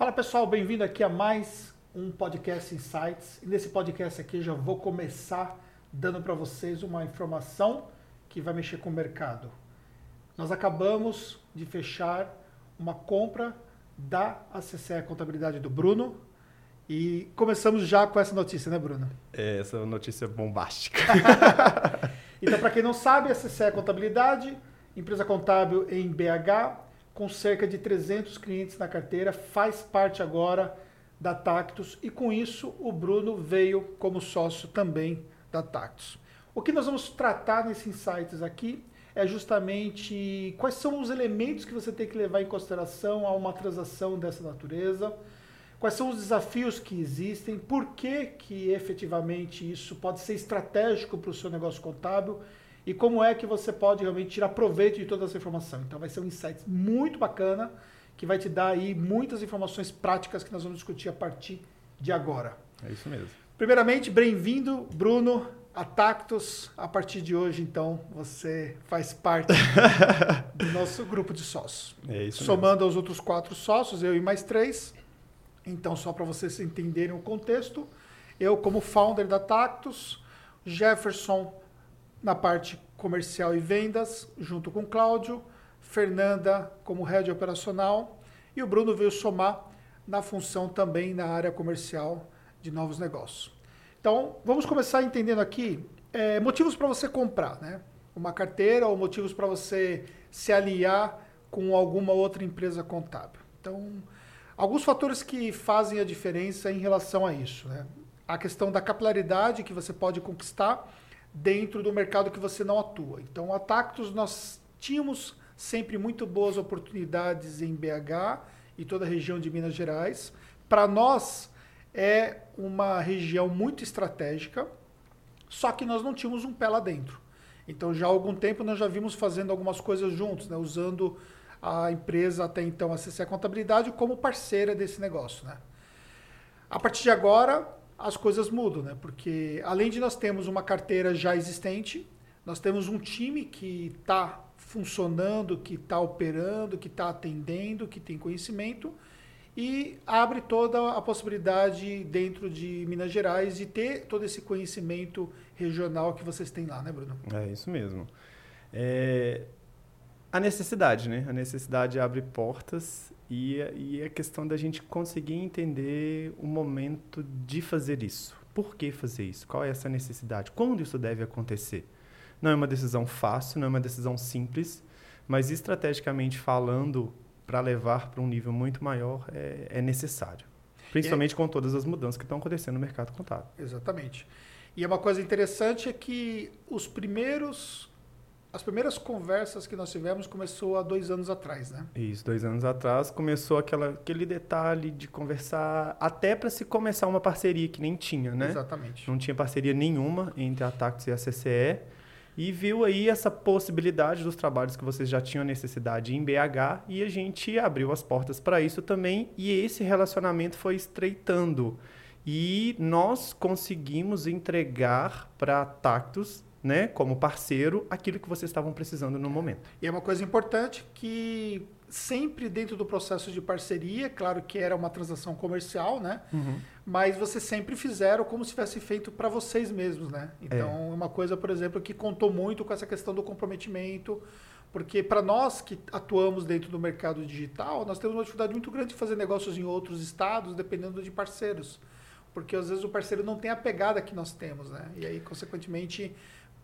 Fala pessoal, bem-vindo aqui a mais um podcast Insights. E nesse podcast aqui já vou começar dando para vocês uma informação que vai mexer com o mercado. Nós acabamos de fechar uma compra da ACCE Contabilidade do Bruno e começamos já com essa notícia, né, Bruno? É, essa notícia bombástica. então, para quem não sabe, a ACCE Contabilidade, empresa contábil em BH, com cerca de 300 clientes na carteira, faz parte agora da Tactus e com isso o Bruno veio como sócio também da Tactus. O que nós vamos tratar nesses insights aqui é justamente quais são os elementos que você tem que levar em consideração a uma transação dessa natureza, quais são os desafios que existem, por que, que efetivamente isso pode ser estratégico para o seu negócio contábil e como é que você pode realmente tirar proveito de toda essa informação. Então vai ser um insight muito bacana que vai te dar aí muitas informações práticas que nós vamos discutir a partir de agora. É isso mesmo. Primeiramente, bem-vindo, Bruno, a Tactus. A partir de hoje, então, você faz parte do nosso grupo de sócios. É isso Somando mesmo. aos outros quatro sócios, eu e mais três. Então, só para vocês entenderem o contexto, eu como founder da Tactus, Jefferson na parte comercial e vendas, junto com Cláudio, Fernanda como head operacional e o Bruno veio somar na função também na área comercial de novos negócios. Então, vamos começar entendendo aqui é, motivos para você comprar, né? Uma carteira ou motivos para você se aliar com alguma outra empresa contábil. Então, alguns fatores que fazem a diferença em relação a isso, né? A questão da capilaridade que você pode conquistar dentro do mercado que você não atua. Então, a Tactus nós tínhamos sempre muito boas oportunidades em BH e toda a região de Minas Gerais. Para nós é uma região muito estratégica, só que nós não tínhamos um pé lá dentro. Então, já há algum tempo nós já vimos fazendo algumas coisas juntos, né? usando a empresa até então, a CC Contabilidade, como parceira desse negócio. Né? A partir de agora, as coisas mudam, né? Porque além de nós termos uma carteira já existente, nós temos um time que está funcionando, que está operando, que está atendendo, que tem conhecimento e abre toda a possibilidade dentro de Minas Gerais de ter todo esse conhecimento regional que vocês têm lá, né, Bruno? É isso mesmo. É... A necessidade, né? A necessidade abre portas e, e a questão da gente conseguir entender o momento de fazer isso. Por que fazer isso? Qual é essa necessidade? Quando isso deve acontecer? Não é uma decisão fácil, não é uma decisão simples, mas estrategicamente falando, para levar para um nível muito maior, é, é necessário. Principalmente é... com todas as mudanças que estão acontecendo no mercado contábil. Exatamente. E uma coisa interessante é que os primeiros as primeiras conversas que nós tivemos começou há dois anos atrás, né? Isso, dois anos atrás começou aquela, aquele detalhe de conversar até para se começar uma parceria que nem tinha, né? Exatamente. Não tinha parceria nenhuma entre a Tactus e a CCE e viu aí essa possibilidade dos trabalhos que vocês já tinham necessidade em BH e a gente abriu as portas para isso também e esse relacionamento foi estreitando e nós conseguimos entregar para a Tactus né, como parceiro, aquilo que vocês estavam precisando no momento. E é uma coisa importante que sempre dentro do processo de parceria, claro que era uma transação comercial, né? Uhum. Mas vocês sempre fizeram como se tivesse feito para vocês mesmos, né? Então, é. uma coisa, por exemplo, que contou muito com essa questão do comprometimento, porque para nós que atuamos dentro do mercado digital, nós temos uma dificuldade muito grande de fazer negócios em outros estados, dependendo de parceiros. Porque às vezes o parceiro não tem a pegada que nós temos, né? E aí, consequentemente,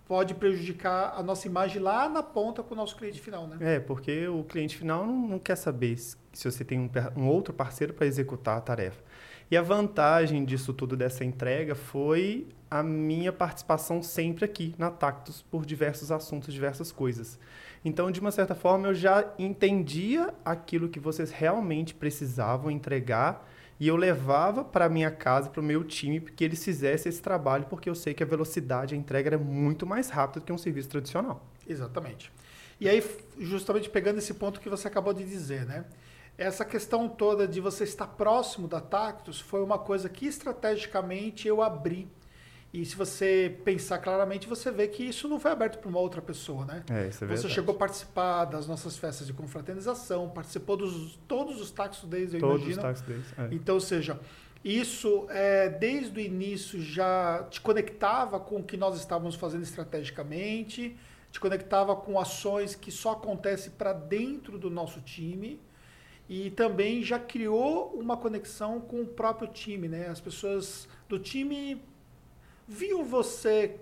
pode prejudicar a nossa imagem lá na ponta com o nosso cliente final, né? É, porque o cliente final não, não quer saber se você tem um, um outro parceiro para executar a tarefa. E a vantagem disso tudo, dessa entrega, foi a minha participação sempre aqui na Tactus por diversos assuntos, diversas coisas. Então, de uma certa forma, eu já entendia aquilo que vocês realmente precisavam entregar e eu levava para minha casa, para o meu time, que eles fizessem esse trabalho, porque eu sei que a velocidade, a entrega era muito mais rápida do que um serviço tradicional. Exatamente. E aí, justamente pegando esse ponto que você acabou de dizer, né? Essa questão toda de você estar próximo da Tactus foi uma coisa que estrategicamente eu abri E se você pensar claramente, você vê que isso não foi aberto para uma outra pessoa, né? É, isso é Você verdade. chegou a participar das nossas festas de confraternização, participou dos todos os taxos days, eu Todos os imagino. taxos deles. é. Então, ou seja, isso é, desde o início já te conectava com o que nós estávamos fazendo estrategicamente, te conectava com ações que só acontecem para dentro do nosso time e também já criou uma conexão com o próprio time, né? As pessoas do time viam você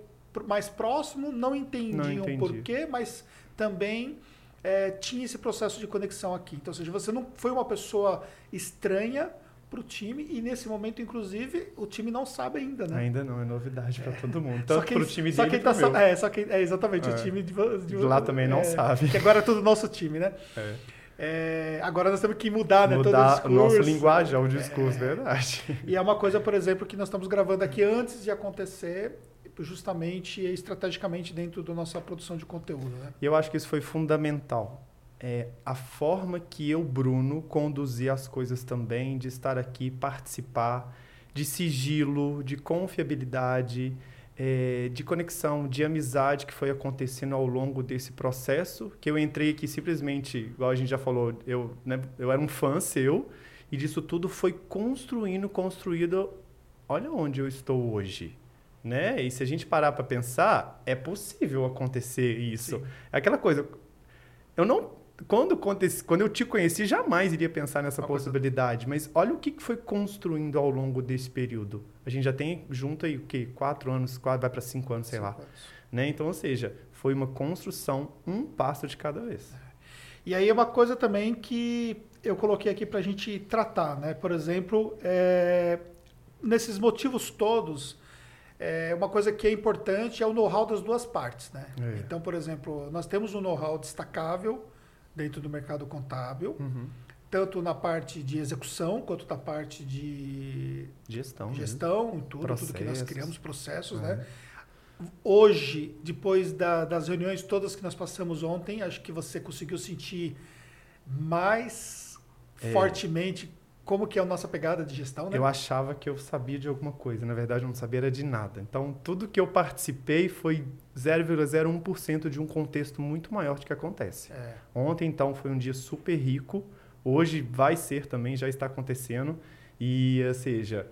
mais próximo, não entendiam entendi. por quê, mas também é, tinha esse processo de conexão aqui. Então, ou seja, você não foi uma pessoa estranha para o time e nesse momento, inclusive, o time não sabe ainda, né? Ainda não, é novidade para todo mundo. Só Tanto quem- pro time só dele quem tá. É, só quem, é exatamente, É. o time de, de Lá também não é, sabe. Que agora é tudo nosso time, né? É. É, agora nós temos que mudar, né? todo o Mudar discurso. nosso linguagem, o discurso, É. verdade. E é uma coisa, por exemplo, que nós estamos gravando aqui antes de acontecer, justamente e estrategicamente dentro da nossa produção de conteúdo, né? E eu acho que isso foi fundamental. É a forma que eu, Bruno, conduzi as coisas também, de estar aqui, participar, de sigilo, de confiabilidade, é, de conexão, de amizade que foi acontecendo ao longo desse processo, que eu entrei aqui simplesmente, igual a gente já falou, eu, né, eu era um fã seu, e disso tudo foi construindo, construído, olha onde eu estou hoje. Né? E se a gente parar para pensar, é possível acontecer isso. Sim. É aquela coisa. Eu não. Quando, quando eu te conheci, jamais iria pensar nessa Uma coisa- possibilidade. Mas olha o que foi construindo ao longo desse período. A gente já tem junto aí o quê? Quatro anos, quatro, vai para cinco anos, sei lá. Cinco anos. Né? Então, ou seja, foi uma construção, um passo de cada vez. E aí é uma coisa também que eu coloquei aqui para a gente tratar, né? Por exemplo, é, nesses motivos todos, é, uma coisa que é importante é o know-how das duas partes, né? É. Então, por exemplo, nós temos um know-how destacável dentro do mercado contábil, Uhum. tanto na parte de execução quanto na parte de Gestão. né? gestão, tudo, tudo que nós Processos. criamos, processos, É. né? Hoje, depois da- das reuniões todas que nós passamos ontem, acho que você conseguiu sentir mais É. fortemente como que é a nossa pegada de gestão, né? Eu achava que eu sabia de alguma coisa, na verdade eu não sabia era de nada. Então, tudo que eu participei foi 0,01% de um contexto muito maior do que acontece. É, Ontem, então, foi um dia super rico. Hoje vai ser também, já está acontecendo. E, ou seja,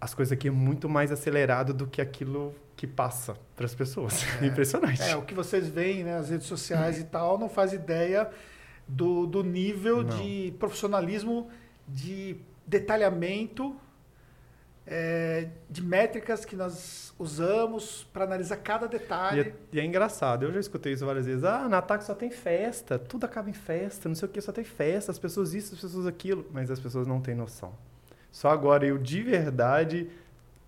as coisas aqui é muito mais acelerado do que aquilo que passa para as pessoas. É. Impressionante. é, o que vocês veem né, nas redes sociais e tal, não faz ideia do, do nível Não. de profissionalismo, de detalhamento, é, de métricas que nós usamos para analisar cada E detalhe. é, e é engraçado, eu já escutei isso várias vezes. Ah, na ataque só tem festa, tudo acaba em festa, não sei o que, só tem festa, as pessoas isso, as pessoas aquilo. Mas as pessoas não têm noção. Só agora eu, de verdade,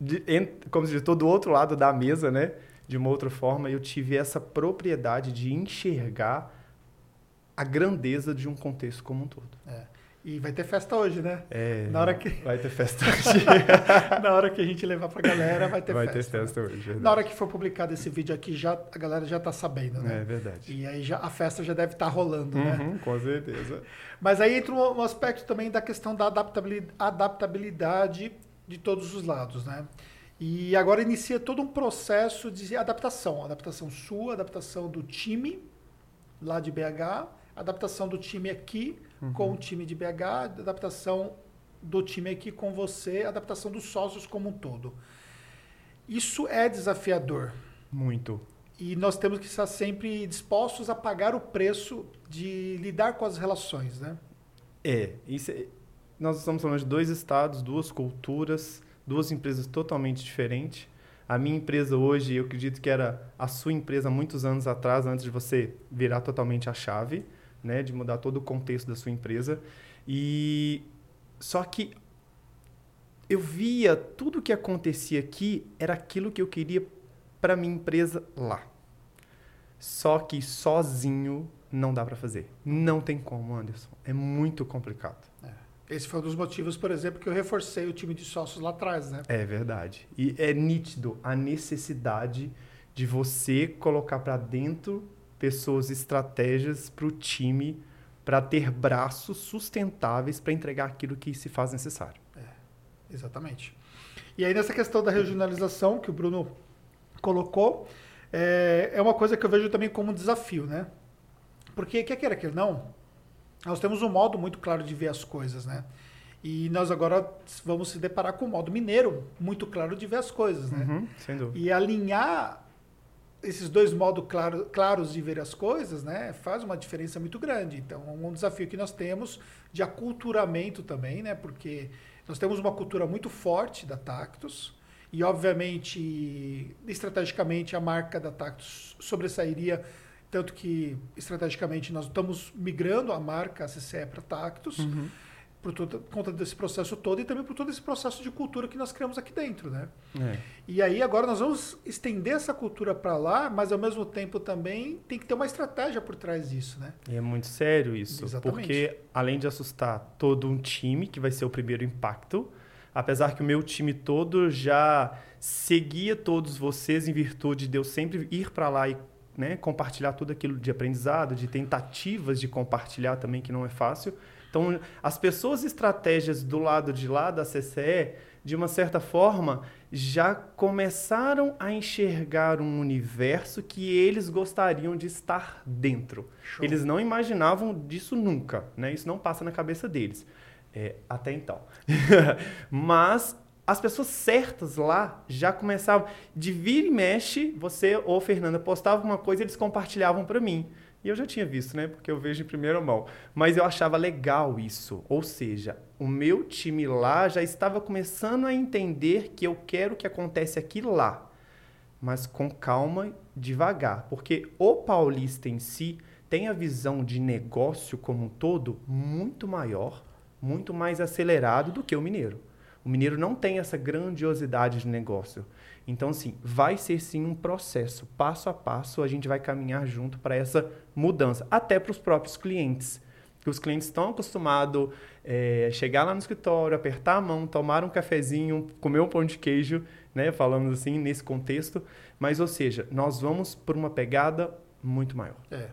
de, como se diz, estou do outro lado da mesa, né? De uma outra forma, eu tive essa propriedade de enxergar a grandeza de um contexto como um todo. E vai ter festa hoje, né? É, Na hora que- Vai ter festa hoje. Na hora que a gente levar pra galera, vai ter vai festa. ter né? festa hoje, verdade. Na hora que for publicado esse vídeo aqui, já, a galera já tá sabendo, É né? verdade. E aí já, a festa já deve estar rolando, né? Uhum, com certeza. Mas aí entra um, um aspecto também da questão da adaptabili- adaptabilidade de todos os lados, né? E agora inicia todo um processo de adaptação. Adaptação sua, adaptação do time lá de BH, adaptação do time aqui com o time de BH, adaptação do time aqui com você, adaptação dos sócios como um todo. Isso é desafiador. Muito. E nós temos que estar sempre dispostos a pagar o preço de lidar com as relações, né? É, isso é- nós estamos falando de dois estados, duas culturas, duas empresas totalmente diferentes. A minha empresa hoje, eu acredito que era a sua empresa há muitos anos atrás, antes de você virar totalmente a chave, né, de mudar todo o contexto da sua empresa. E só que eu via tudo que acontecia aqui era aquilo que eu queria para minha empresa lá. Só que sozinho não dá para fazer. Não tem como, Anderson. É muito complicado. Esse foi um dos motivos, por exemplo, que eu reforcei o time de sócios lá atrás, né? É verdade. E é nítido a necessidade de você colocar para dentro pessoas, estratégias para o time, para ter braços sustentáveis para entregar aquilo que se faz necessário. Exatamente. E aí nessa questão da regionalização que o Bruno colocou, é, é uma coisa que eu vejo também como um desafio, né? Porque, quer queira que não, nós temos um modo muito claro de ver as coisas, né? E nós agora vamos se deparar com o modo mineiro muito claro de ver as coisas, né? Uhum, sem dúvida. E alinhar esses dois modos claro, claros de ver as coisas, né, faz uma diferença muito grande. Então, um desafio que nós temos de aculturamento também, né, porque nós temos uma cultura muito forte da Tactus e, obviamente, estrategicamente, a marca da Tactus sobressairia tanto que estrategicamente nós estamos migrando a marca CCE para Tactus. Uhum por, por conta desse processo todo e também por todo esse processo de cultura que nós criamos aqui dentro, né? É. E aí agora nós vamos estender essa cultura para lá, mas ao mesmo tempo também tem que ter uma estratégia por trás disso, né? E é muito sério isso, Exatamente. porque além de assustar todo um time, que vai ser o primeiro impacto, apesar que o meu time todo já seguia todos vocês em virtude de eu sempre ir para lá e né, compartilhar tudo aquilo de aprendizado, de tentativas de compartilhar também, que não é fácil. Então, as pessoas estratégias do lado de lá da CCE, de uma certa forma, já começaram a enxergar um universo que eles gostariam de estar dentro. Show. Eles não imaginavam disso nunca, né? Isso não passa na cabeça deles. É, até então. Mas as pessoas certas lá já começavam de vir e mexe, você ou Fernanda postava uma coisa e eles compartilhavam para mim. E eu já tinha visto, né? Porque eu vejo em primeira mão. Mas eu achava legal isso. Ou seja, o meu time lá já estava começando a entender que eu quero que acontece aqui lá. Mas com calma, devagar. Porque o paulista em si tem a visão de negócio como um todo muito maior, muito mais acelerado do que o mineiro. O mineiro não tem essa grandiosidade de negócio. Então, assim, vai ser sim um processo, passo a passo, a gente vai caminhar junto para essa mudança, até para os próprios clientes. Que os clientes estão acostumados é, chegar lá no escritório, apertar a mão, tomar um cafezinho, comer um pão de queijo, né? Falando assim, nesse contexto. Mas, ou seja, nós vamos por uma pegada muito maior. É.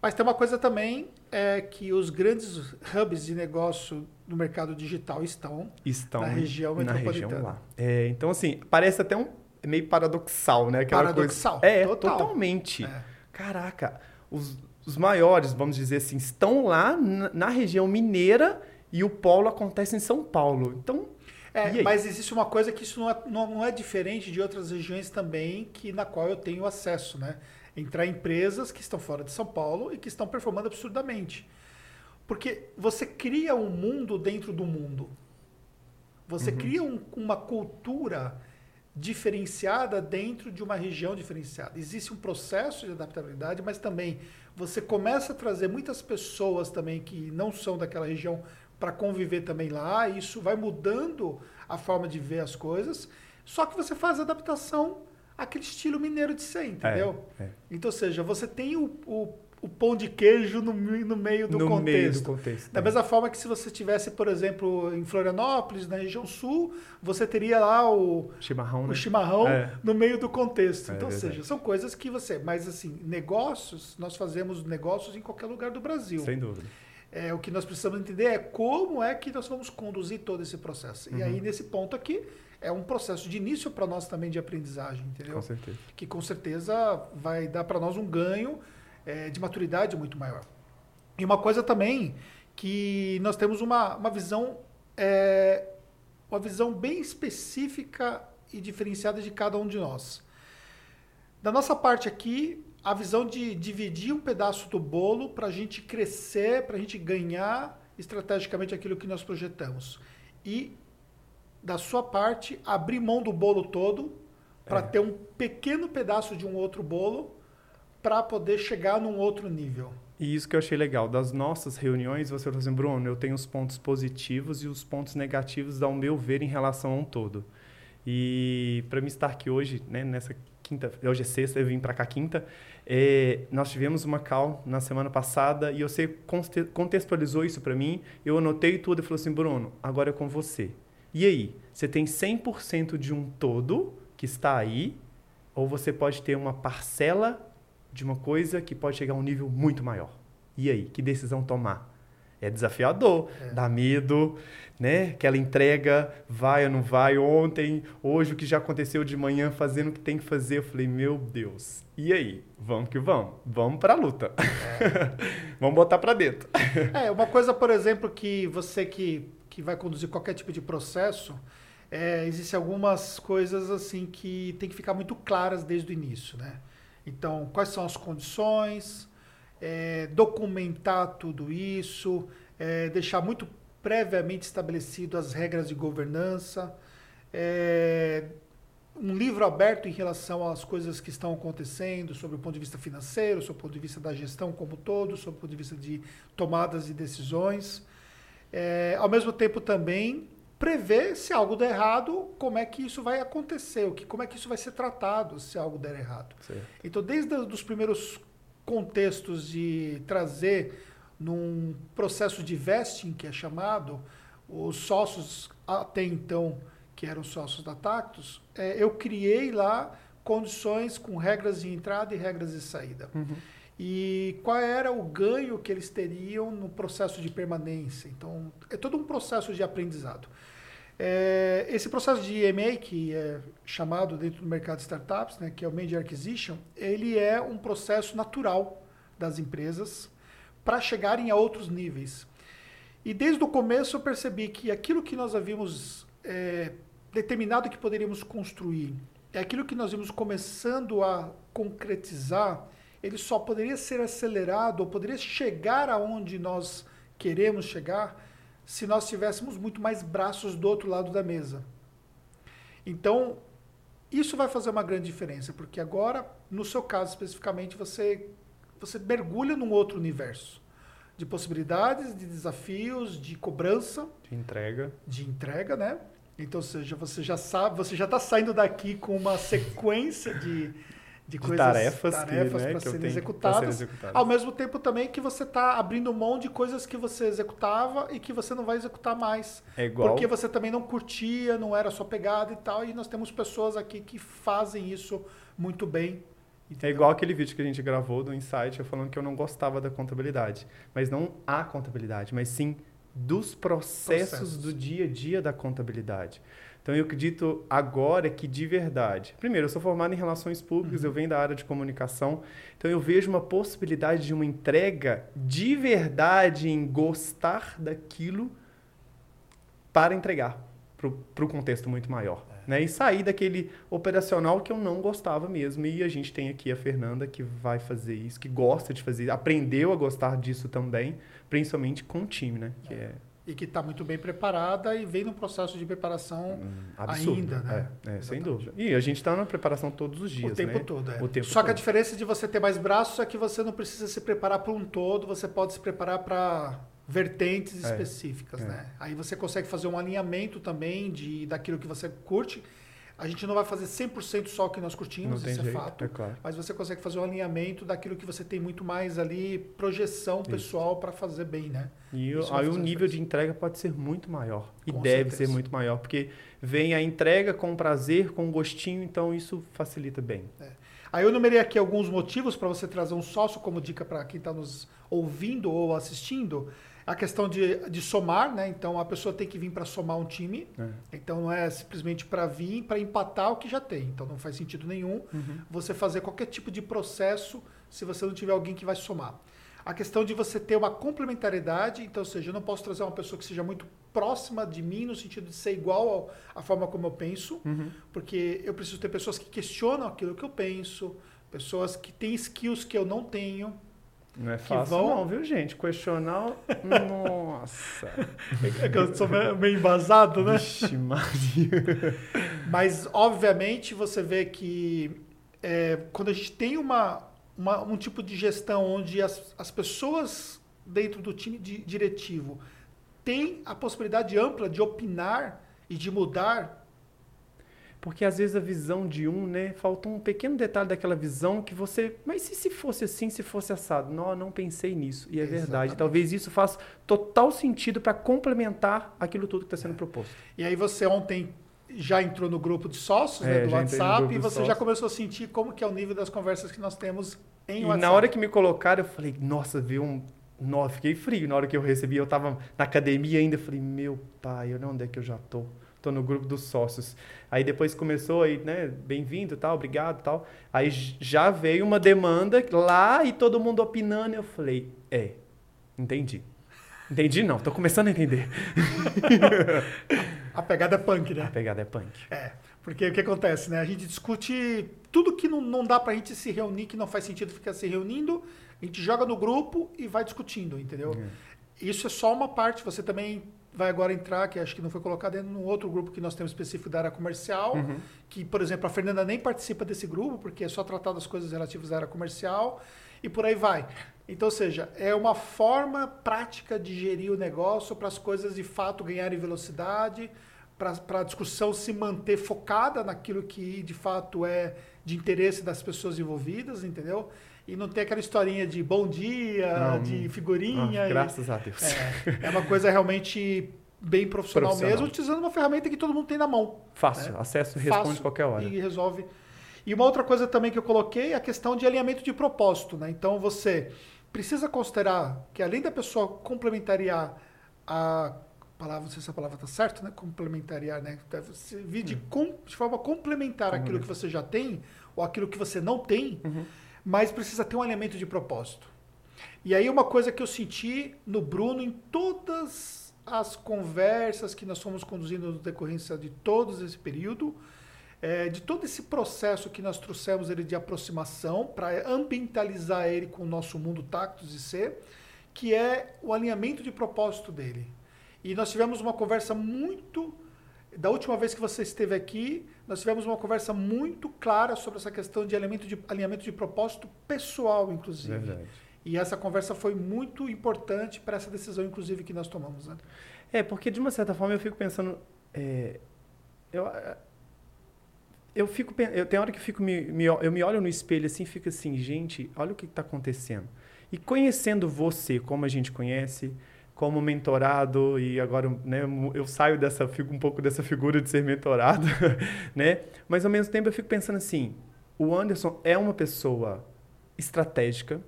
Mas tem uma coisa também é que os grandes hubs de negócio no mercado digital estão, estão na região metropolitana. Na região lá. É, então, assim, parece até um meio paradoxal, né? Aquela paradoxal. Coisa... É, Total. totalmente. É. Caraca, os, os maiores, vamos dizer assim, estão lá na, na região mineira e o polo acontece em São Paulo. Então, é, mas existe uma coisa que isso não é, não, não é diferente de outras regiões também, que na qual eu tenho acesso, né? Entrar empresas que estão fora de São Paulo e que estão performando absurdamente. Porque você cria um mundo dentro do mundo. Você uhum. cria um, uma cultura diferenciada dentro de uma região diferenciada. Existe um processo de adaptabilidade, mas também você começa a trazer muitas pessoas também que não são daquela região para conviver também lá, e isso vai mudando a forma de ver as coisas. Só que você faz adaptação àquele estilo mineiro de ser, entendeu? É, é. Então, ou seja, você tem o, o o pão de queijo no, no meio do no contexto. Meio do contexto. Da é. mesma forma que se você tivesse, por exemplo, em Florianópolis, na região sul, você teria lá o chimarrão, o né? chimarrão é. no meio do contexto. É, então, ou seja, são coisas que você. Mas assim, negócios, nós fazemos negócios em qualquer lugar do Brasil. Sem dúvida. É, o que nós precisamos entender é como é que nós vamos conduzir todo esse processo. Uhum. E aí, uhum. nesse ponto aqui, é um processo de início para nós também de aprendizagem, entendeu? Com certeza. Que com certeza vai dar para nós um ganho é, de maturidade muito maior. E uma coisa também que nós temos uma, uma visão é, uma visão bem específica e diferenciada de cada um de nós. Da nossa parte aqui, a visão de dividir um pedaço do bolo para a gente crescer, para a gente ganhar estrategicamente aquilo que nós projetamos. E, da sua parte, abrir mão do bolo todo para é. ter um pequeno pedaço de um outro bolo para poder chegar num outro nível. E isso que eu achei legal. Das nossas reuniões, você falou assim, Bruno, eu tenho os pontos positivos e os pontos negativos ao meu ver em relação a um todo. E para mim estar aqui hoje, né, nessa quinta, hoje é sexta, eu vim para cá quinta, é, nós tivemos uma call na semana passada e você contextualizou isso para mim, eu anotei tudo e falou assim, Bruno, agora é com você. E aí, você tem 100% de um todo que está aí, ou você pode ter uma parcela de uma coisa que pode chegar a um nível muito maior. E aí, que decisão tomar? É desafiador, é. dá medo, né? Aquela entrega, vai ou não vai, ontem, hoje, o que já aconteceu de manhã, fazendo o que tem que fazer. Eu falei, meu Deus, e aí? Vamos que vamos, vamos pra luta. É. vamos botar pra dentro. É, uma coisa, por exemplo, que você que, que vai conduzir qualquer tipo de processo, é, existem algumas coisas assim que tem que ficar muito claras desde o início, né? Então, quais são as condições, é, documentar tudo isso, é, deixar muito previamente estabelecido as regras de governança, é, um livro aberto em relação às coisas que estão acontecendo, sobre o ponto de vista financeiro, sobre o ponto de vista da gestão como todo, sobre o ponto de vista de tomadas de decisões. É, ao mesmo tempo também prever se algo der errado, como é que isso vai acontecer, o que, como é que isso vai ser tratado se algo der errado. Certo. Então, desde os primeiros contextos de trazer num processo de vesting, que é chamado, os sócios até então, que eram sócios da Tactus, é, eu criei lá condições com regras de entrada e regras de saída. Uhum. E qual era o ganho que eles teriam no processo de permanência. Então, é todo um processo de aprendizado. É, esse processo de EMA, que é chamado dentro do mercado de startups, né, que é o Major Acquisition, ele é um processo natural das empresas para chegarem a outros níveis. E desde o começo eu percebi que aquilo que nós havíamos é, determinado que poderíamos construir, é aquilo que nós vimos começando a concretizar, ele só poderia ser acelerado ou poderia chegar aonde nós queremos chegar se nós tivéssemos muito mais braços do outro lado da mesa. Então, isso vai fazer uma grande diferença, porque agora, no seu caso especificamente, você você mergulha num outro universo de possibilidades, de desafios, de cobrança, de entrega, de entrega, né? Então, ou seja, você já sabe, você já está saindo daqui com uma sequência de, de, coisas, tarefas, tarefas né, para serem, executadas, serem executadas. Ao mesmo tempo também que você está abrindo mão de coisas que você executava e que você não vai executar mais. É igual... Porque você também não curtia, não era sua pegada e tal. E nós temos pessoas aqui que fazem isso muito bem Entendeu? É igual aquele vídeo que a gente gravou do Insight, eu falando que eu não gostava da contabilidade. Mas não a contabilidade, mas sim dos processos, processos, do dia a dia da contabilidade. Então eu acredito agora que de verdade. Primeiro, eu sou formado em relações públicas, uhum. eu venho da área de comunicação, então eu vejo uma possibilidade de uma entrega de verdade em gostar daquilo para entregar para o contexto muito maior. Né? E sair daquele operacional que eu não gostava mesmo. E a gente tem aqui a Fernanda que vai fazer isso, que gosta de fazer, aprendeu a gostar disso também, principalmente com o time, né? Que é. e que está muito bem preparada e vem num processo de preparação hum, absurdo, ainda, né? É, é sem dúvida. E a gente está na preparação todos os dias, O tempo né? todo, é. O tempo Só todo. que a diferença de você ter mais braços é que você não precisa se preparar para um todo, você pode se preparar para vertentes é, específicas, é. né? Aí você consegue fazer um alinhamento também de daquilo que você curte. A gente não vai fazer 100% só o que nós curtimos, isso é jeito, é fato. É claro. Mas você consegue fazer um alinhamento daquilo que você tem muito mais ali, projeção pessoal para fazer bem, né? E aí o nível de entrega pode ser muito maior. E com deve certeza. ser muito maior, porque vem a entrega com prazer, com gostinho, então isso facilita bem. É. Aí eu numerei aqui alguns motivos para você trazer um sócio como dica para quem está nos ouvindo ou assistindo a questão de, de somar, né? Então a pessoa tem que vir para somar um time. É. Então não é simplesmente para vir para empatar o que já tem. Então não faz sentido nenhum uhum. você fazer qualquer tipo de processo se você não tiver alguém que vai somar. A questão de você ter uma complementariedade, então, ou seja, eu não posso trazer uma pessoa que seja muito próxima de mim, no sentido de ser igual à forma como eu penso, uhum. porque eu preciso ter pessoas que questionam aquilo que eu penso, pessoas que têm skills que eu não tenho, não é fácil vão... não, viu, gente? Questionar, nossa. É que eu sou meio embasado, né? Vixe, Maria. Mas, obviamente, você vê que é, quando a gente tem uma, uma, um tipo de gestão onde as, as pessoas dentro do time de, diretivo têm a possibilidade ampla de opinar e de mudar porque às vezes a visão de um, né, falta um pequeno detalhe daquela visão que você, mas se, se fosse assim, se fosse assado? Não, não pensei nisso. E é Exatamente. verdade. Talvez isso faça total sentido para complementar aquilo tudo que está sendo proposto. E aí você ontem já entrou no grupo de sócios é, né, do WhatsApp e você já começou a sentir como que é o nível das conversas que nós temos em e WhatsApp. na hora que me colocaram, eu falei, nossa, viu um Nossa, fiquei frio na hora que eu recebi. Eu tava na academia ainda, falei, meu pai, onde é que eu já tô? Tô no grupo dos sócios. Aí depois começou aí, né, bem-vindo, tal, obrigado, tal. Aí já veio uma demanda lá e todo mundo opinando. Eu falei, é, entendi. Entendi não, tô começando a entender. a pegada é punk, né? A pegada é punk. É, porque o que acontece, né? A gente discute tudo que não, não dá pra gente se reunir, que não faz sentido ficar se reunindo, a gente joga no grupo e vai discutindo, entendeu? É. Isso é só uma parte, você também vai agora entrar, que acho que não foi colocado dentro de um outro grupo que nós temos específico da área comercial, uhum. que, por exemplo, a Fernanda nem participa desse grupo, porque é só tratar das coisas relativas à área comercial, e por aí vai. Então, ou seja, é uma forma prática de gerir o negócio para as coisas de fato ganharem velocidade, para a discussão se manter focada naquilo que de fato é de interesse das pessoas envolvidas, entendeu? E não ter aquela historinha de bom dia, não, de figurinha. Oh, graças e, a Deus. É, é, uma coisa realmente bem profissional, profissional, mesmo, utilizando uma ferramenta que todo mundo tem na mão. Fácil, né? acesso, responde Fácil qualquer hora. E resolve. E uma outra coisa também que eu coloquei é a questão de alinhamento de propósito. Né? Então você precisa considerar que além da pessoa complementariar a palavra, não sei se a palavra está certa, né? Complementariar, né? Deve vir de, com, de forma complementar aquilo que você já tem ou aquilo que você não tem, uhum. Mas precisa ter um alinhamento de propósito. E aí uma coisa que eu senti no Bruno em todas as conversas que nós fomos conduzindo no decorrência de todo esse período, é, de todo esse processo que nós trouxemos ele de aproximação para ambientalizar ele com o nosso mundo Tactus e ser, que é o alinhamento de propósito dele. E nós tivemos uma conversa muito da última vez que você esteve aqui, nós tivemos uma conversa muito clara sobre essa questão de alinhamento de, alinhamento de propósito pessoal, inclusive. Verdade. E essa conversa foi muito importante para essa decisão, inclusive, que nós tomamos. Né? É, porque de uma certa forma eu fico pensando. É, eu, eu fico eu tem hora que eu fico me, me, eu me olho no espelho assim fico assim gente olha o que está acontecendo e conhecendo você como a gente conhece como mentorado e agora né, eu saio dessa um pouco dessa figura de ser mentorado né mas ao mesmo tempo eu fico pensando assim o Anderson é uma pessoa estratégica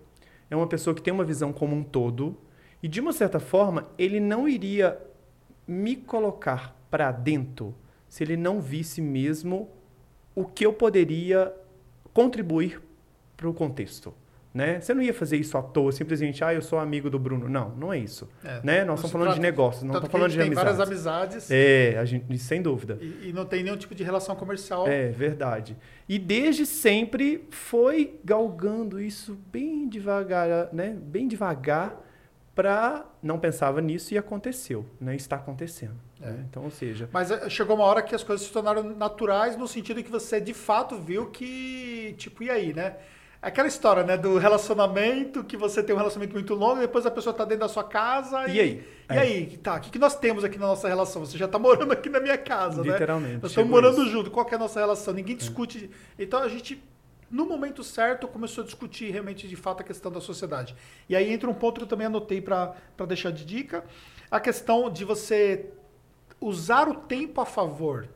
é uma pessoa que tem uma visão como um todo e de uma certa forma ele não iria me colocar para dentro se ele não visse mesmo o que eu poderia contribuir para o contexto. Né? Você não ia fazer isso à toa, simplesmente, ah, eu sou amigo do Bruno. Não, não é isso. É, né? Nós estamos falando trata, de negócios, não estamos falando de tem amizades. várias amizades. É, a gente, sem dúvida. E, e, não tem nenhum tipo de relação comercial. É, verdade. E desde sempre foi galgando isso bem devagar, né? Bem devagar para não pensava nisso e aconteceu, né? Está acontecendo. É. Né? Então, ou seja. Mas eh, chegou uma hora que as coisas se tornaram naturais no sentido que você de fato viu que tipo e aí, né? Aquela história, né, do relacionamento, que você tem um relacionamento muito longo, depois a pessoa está dentro da sua casa e... E aí? E é. aí, tá, o que, que nós temos aqui na nossa relação? Você já está morando aqui na minha casa, né? Literalmente. Nós estamos morando isso. junto, qual é a nossa relação? Ninguém é. discute. É. Então a gente no momento certo, começou a discutir realmente de fato a questão da sociedade. E aí entra um ponto que eu também anotei para deixar de dica: a questão de você usar o tempo a favor.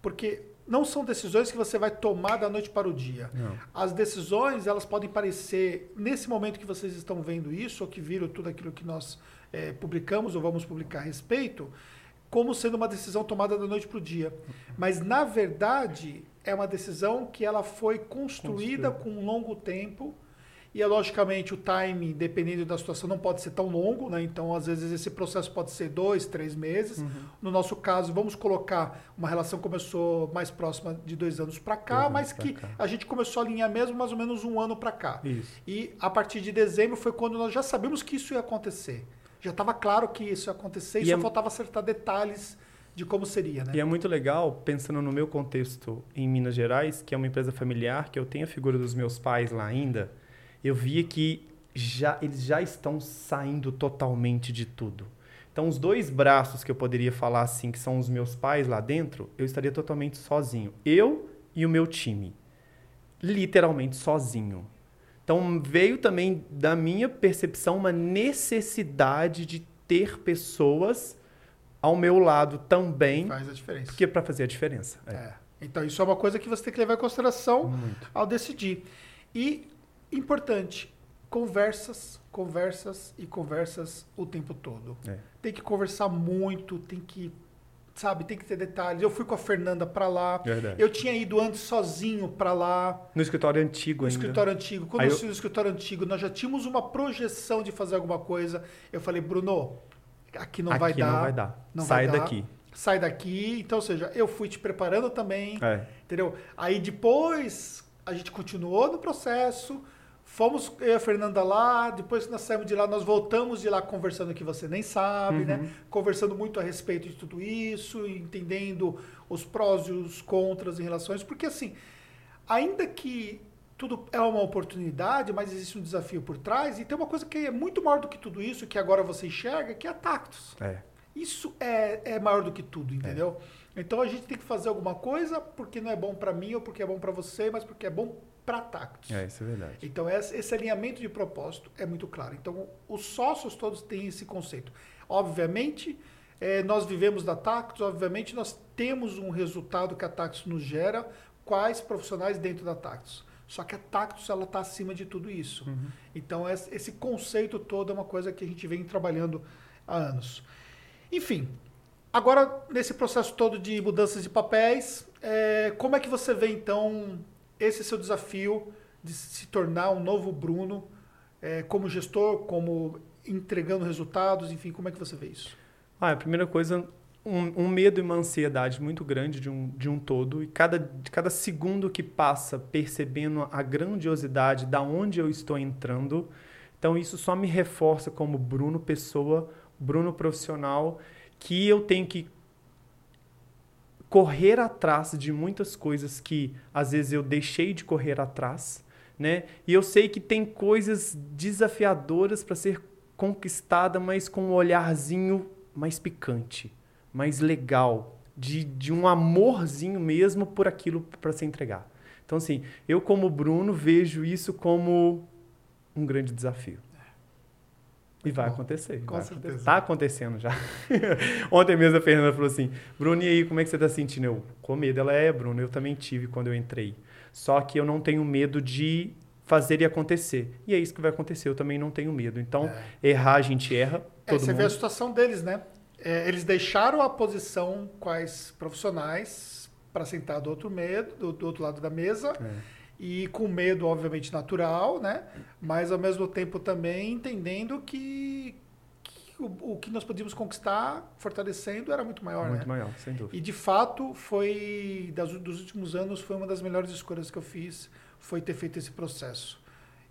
Porque não são decisões que você vai tomar da noite para o dia. Não. As decisões, elas podem parecer, nesse momento que vocês estão vendo isso, ou que viram tudo aquilo que nós é, publicamos ou vamos publicar a respeito, como sendo uma decisão tomada da noite para o dia. Mas, na verdade, é uma decisão que ela foi construída com um longo tempo e é logicamente o time, dependendo da situação, não pode ser tão longo, né? Então, às vezes, esse processo pode ser dois, três meses. Uhum. No nosso caso, vamos colocar uma relação que começou mais próxima de dois anos para cá, mas que cá. a gente começou a alinhar mesmo mais ou menos um ano para cá. Isso. E a partir de dezembro foi quando nós já sabíamos que isso ia acontecer. Já estava claro que isso ia acontecer e, e só é... faltava acertar detalhes de como seria, né? E é muito legal, pensando no meu contexto em Minas Gerais, que é uma empresa familiar, que eu tenho a figura dos meus pais lá ainda, eu via que já, eles já estão saindo totalmente de tudo. Então, os dois braços que eu poderia falar assim, que são os meus pais lá dentro, eu estaria totalmente sozinho. Eu e o meu time. Literalmente sozinho. Então, veio também da minha percepção uma necessidade de ter pessoas ao meu lado também. Faz a diferença. Porque para fazer a diferença. É. é. Então, isso é uma coisa que você tem que levar em consideração Muito. ao decidir. E, importante, conversas, conversas e conversas o tempo todo. É. Tem que conversar muito, tem que, sabe, tem que ter detalhes. Eu fui com a Fernanda para lá. Verdade. Eu tinha ido antes sozinho para lá, No escritório antigo no ainda. escritório antigo. Quando Aí eu fui no escritório antigo, nós já tínhamos uma projeção de fazer alguma coisa. Eu falei, Bruno, aqui não Aqui vai dar. não vai dar. não Sai vai dar. daqui. Sai daqui. Então, ou seja, eu fui te preparando também. É. Entendeu? Aí depois a gente continuou no processo, fomos eu e a Fernanda lá, depois que nós saímos de lá, nós voltamos de lá conversando que você nem sabe, né? Conversando muito a respeito de tudo isso, entendendo os prós e os contras em isso, porque assim, ainda que tudo é uma oportunidade, mas existe um desafio por trás, e tem uma coisa que é muito maior do que tudo isso, que agora você enxerga, que é a Tactus. É. Isso é, é maior do que tudo, entendeu? Então a gente tem que fazer alguma coisa porque não é bom para mim ou porque é bom para você, mas porque é bom para Tactus. É, isso é verdade. Então esse alinhamento de propósito é muito claro. Então os sócios todos têm esse conceito. Obviamente eh, nós vivemos da Tactus, obviamente nós temos um resultado que a Tactus nos gera, quais profissionais dentro da Tactus. Só que a Tactus ela está acima de tudo isso. Então esse conceito todo é uma coisa que a gente vem trabalhando há anos. Enfim, agora nesse processo todo de mudanças de papéis, eh, como é que você vê então esse seu desafio de se tornar um novo Bruno eh, como gestor, como entregando resultados, enfim, como é que você vê isso? Ah, a primeira coisa, um, um medo e uma ansiedade muito grande de um, de um todo. E cada, cada segundo que passa percebendo a grandiosidade da onde eu estou entrando. Então, isso só me reforça como Bruno pessoa, Bruno profissional, que eu tenho que correr atrás de muitas coisas que às vezes eu deixei de correr atrás, né? E eu sei que tem coisas desafiadoras para ser conquistada, mas com um olharzinho mais picante, mais legal, de, de um amorzinho mesmo por aquilo para se entregar. Então, assim, eu como Bruno vejo isso como um grande desafio. E vai bom. acontecer. Com vai certeza. acontecer. Tá acontecendo já. Ontem mesmo a Fernanda falou assim, Bruno, e aí, como é que você tá sentindo? Eu, com medo. Ela é, Bruno, eu também tive quando eu entrei. Só que eu não tenho medo de fazer e acontecer. E é isso que vai acontecer, eu também não tenho medo. Então, errar, a gente erra, É, todo você mundo. vê a situação deles, né? É, eles deixaram a posição quais profissionais para sentar do outro medo, do, do outro lado da mesa. É. E com medo, obviamente, natural, né? Mas ao mesmo tempo também entendendo que, que o, o que nós podíamos conquistar fortalecendo era muito maior, Muito né? maior, sem dúvida. E de fato foi das, dos últimos anos foi uma das melhores escolhas que eu fiz, foi ter feito esse processo.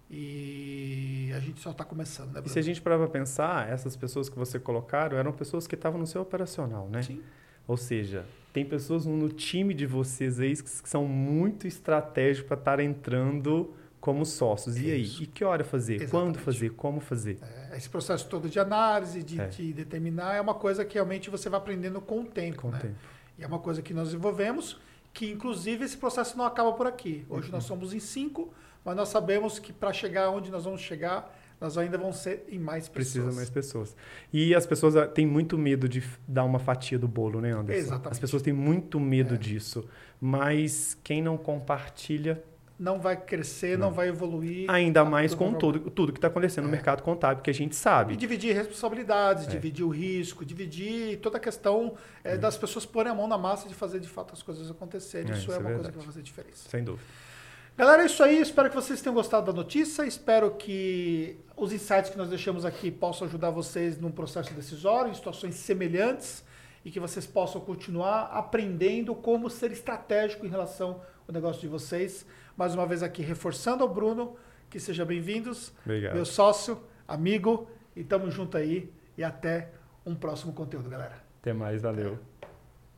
E a gente só está começando, né? E se Bruno? a gente parar para pensar, essas pessoas que você colocaram eram pessoas que estavam no seu operacional, né? Sim. Ou seja, tem pessoas no time de vocês aí que são muito estratégicos para estar entrando como sócios. E aí? Isso. E que hora fazer? Quando Exatamente. fazer? Como fazer? É, esse processo todo de análise, de, É. de determinar, é uma coisa que realmente você vai aprendendo com o tempo. Com né? tempo. E é uma coisa que nós desenvolvemos, que inclusive esse processo não acaba por aqui. Hoje Uhum. nós somos em cinco, mas nós sabemos que para chegar onde nós vamos chegar, nós ainda vamos ser em mais pessoas. Precisa mais pessoas. E as pessoas ah, têm muito medo de dar uma fatia do bolo, né, Anderson? Exatamente. As pessoas têm muito medo É. disso. Mas quem não compartilha, Não vai crescer, não, vai evoluir. ainda mais com tudo, tudo que está acontecendo no É. mercado contábil, que a gente E sabe. dividir responsabilidades, É. dividir o risco, dividir toda a questão eh, das pessoas porem a mão na massa de fazer de fato as coisas acontecerem. É, isso, é é uma coisa que vai fazer diferença. Sem dúvida. Galera, é isso aí. Espero que vocês tenham gostado da notícia. Espero que os insights que nós deixamos aqui possam ajudar vocês num processo decisório, em situações semelhantes, e que vocês possam continuar aprendendo como ser estratégico em relação ao negócio de vocês. Mais uma vez aqui reforçando ao Bruno, que sejam bem-vindos, Obrigado. meu sócio, amigo, e tamo junto aí. E até um próximo conteúdo, galera. Até mais, valeu.